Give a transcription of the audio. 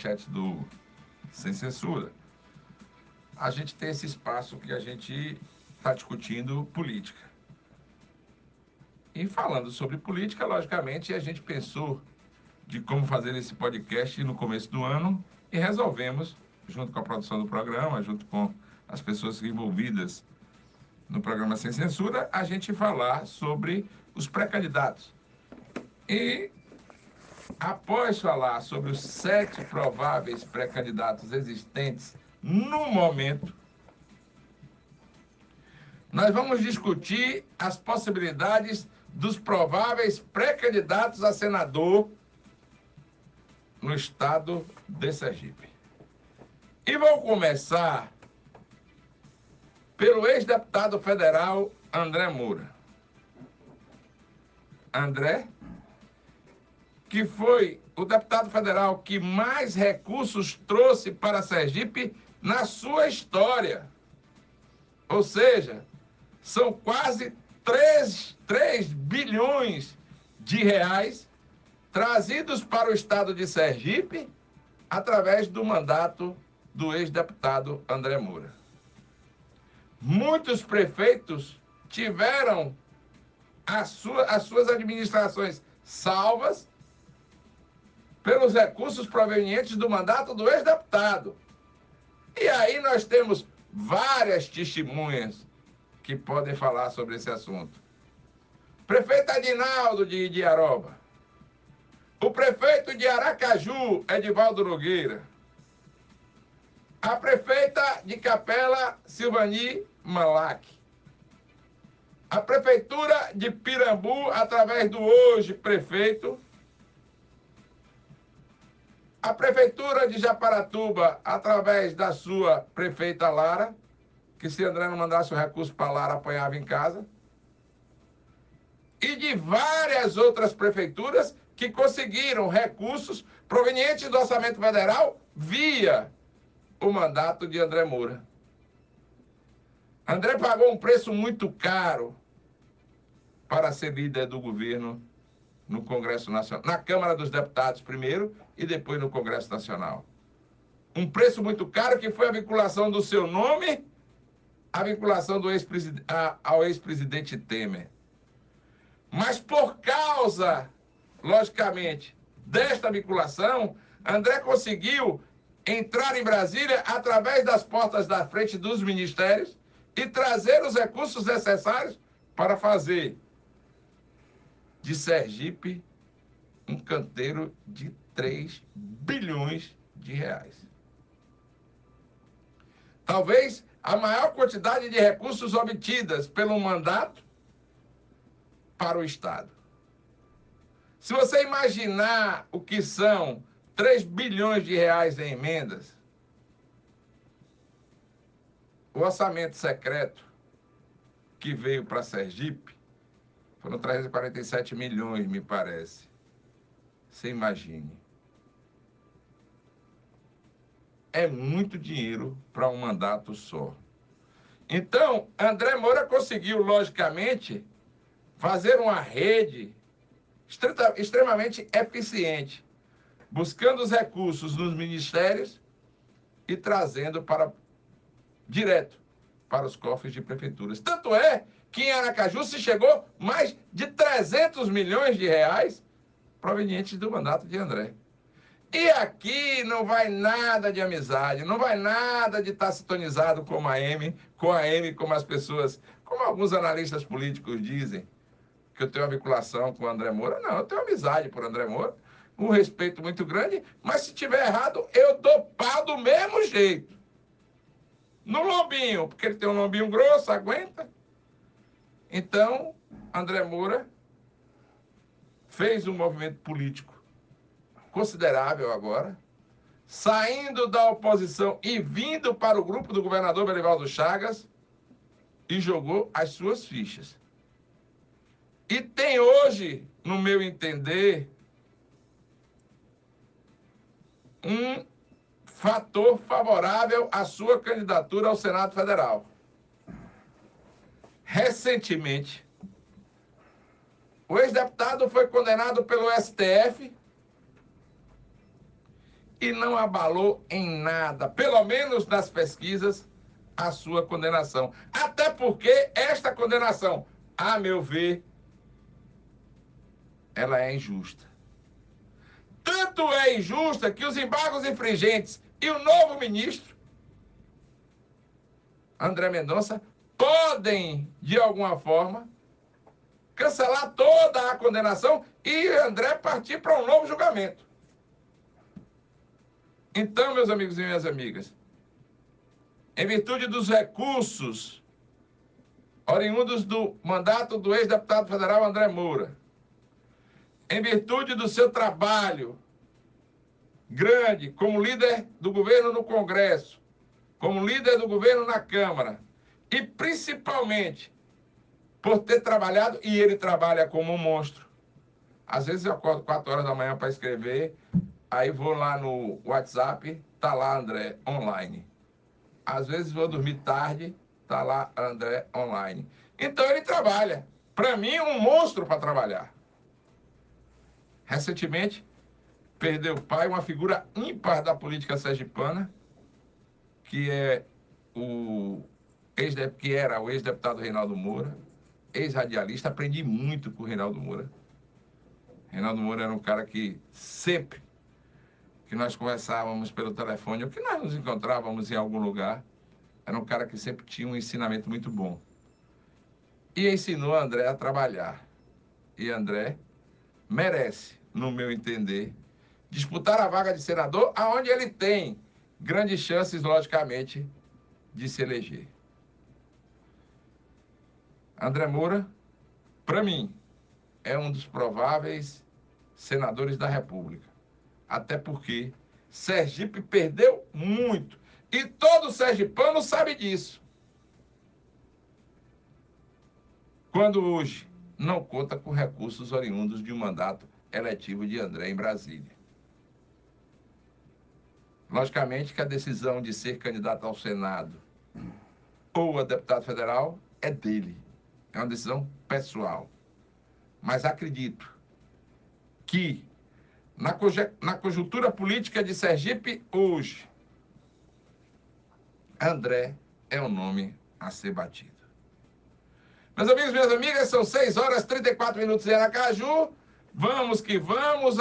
chat do Sem Censura, a gente tem esse espaço que a gente está discutindo política. E falando sobre política, logicamente, a gente pensou de como fazer esse podcast no começo do ano e resolvemos, junto com a produção do programa, junto com as pessoas envolvidas no programa Sem Censura, a gente falar sobre os pré-candidatos. E após falar sobre os sete prováveis pré-candidatos existentes no momento, nós vamos discutir as possibilidades dos prováveis pré-candidatos a senador no estado de Sergipe. E vou começar pelo ex-deputado federal André Moura. André, que foi o deputado federal que mais recursos trouxe para Sergipe na sua história. Ou seja, são quase 3, 3 bilhões de reais trazidos para o estado de Sergipe através do mandato do ex-deputado André Moura. Muitos prefeitos tiveram as, sua, as suas administrações salvas pelos recursos provenientes do mandato do ex-deputado. E aí nós temos várias testemunhas que podem falar sobre esse assunto. Prefeito Adinaldo de Idiaroba. O prefeito de Aracaju, Edivaldo Nogueira. A prefeita de Capela, Silvani Malac. A prefeitura de Pirambu, através do hoje prefeito. A prefeitura de Japaratuba, através da sua prefeita Lara que se André não mandasse o recurso para Lara, apanhava em casa. E de várias outras prefeituras que conseguiram recursos provenientes do orçamento federal via o mandato de André Moura. André pagou um preço muito caro para ser líder do governo no Congresso Nacional, na Câmara dos Deputados primeiro e depois no Congresso Nacional. Um preço muito caro que foi a vinculação do seu nome a vinculação do ex ao ex-presidente Temer. Mas por causa, logicamente, desta vinculação, André conseguiu entrar em Brasília através das portas da frente dos ministérios e trazer os recursos necessários para fazer de Sergipe um canteiro de 3 bilhões de reais. Talvez a maior quantidade de recursos obtidas pelo mandato para o Estado. Se você imaginar o que são 3 bilhões de reais em emendas, o orçamento secreto que veio para Sergipe foram 347 milhões, me parece. Você imagine. é muito dinheiro para um mandato só. Então, André Moura conseguiu, logicamente, fazer uma rede extremamente eficiente, buscando os recursos nos ministérios e trazendo para direto para os cofres de prefeituras. Tanto é que em Aracaju se chegou mais de 300 milhões de reais provenientes do mandato de André. E aqui não vai nada de amizade, não vai nada de estar sintonizado com a M, com a M, como as pessoas, como alguns analistas políticos dizem, que eu tenho uma vinculação com o André Moura. Não, eu tenho amizade por André Moura, um respeito muito grande, mas se tiver errado, eu dou pau do mesmo jeito. No lombinho, porque ele tem um lombinho grosso, aguenta. Então, André Moura fez um movimento político considerável agora, saindo da oposição e vindo para o grupo do governador Belivaldo Chagas e jogou as suas fichas. E tem hoje, no meu entender, um fator favorável à sua candidatura ao Senado Federal. Recentemente, o ex-deputado foi condenado pelo STF e não abalou em nada, pelo menos nas pesquisas, a sua condenação. Até porque esta condenação, a meu ver, ela é injusta. Tanto é injusta que os embargos infringentes e o novo ministro, André Mendonça, podem, de alguma forma, cancelar toda a condenação e André partir para um novo julgamento. Então, meus amigos e minhas amigas, em virtude dos recursos oriundos do mandato do ex-deputado federal André Moura, em virtude do seu trabalho grande como líder do governo no Congresso, como líder do governo na Câmara, e principalmente por ter trabalhado, e ele trabalha como um monstro. Às vezes eu acordo 4 horas da manhã para escrever, aí vou lá no WhatsApp, tá lá André online. Às vezes vou dormir tarde, tá lá André online. Então ele trabalha. Para mim, um monstro para trabalhar. Recentemente, perdeu o pai, uma figura ímpar da política sergipana, que é o ex que era o ex-deputado Reinaldo Moura, ex-radialista, aprendi muito com o Reinaldo Moura. Reinaldo Moura era um cara que sempre que nós conversávamos pelo telefone, ou que nós nos encontrávamos em algum lugar, era um cara que sempre tinha um ensinamento muito bom. E ensinou André a trabalhar. E André merece, no meu entender, disputar a vaga de senador, aonde ele tem grandes chances, logicamente, de se eleger. André Moura, para mim, é um dos prováveis senadores da República. Até porque Sergipe perdeu muito. E todo sergipano sabe disso. Quando hoje não conta com recursos oriundos de um mandato eletivo de André em Brasília. Logicamente que a decisão de ser candidato ao Senado ou a deputado federal é dele. É uma decisão pessoal. Mas acredito que na, na conjuntura política de Sergipe hoje, André é o nome a ser batido. Meus amigos, minhas amigas, são 6 horas e 34 minutos em Aracaju. Vamos que vamos.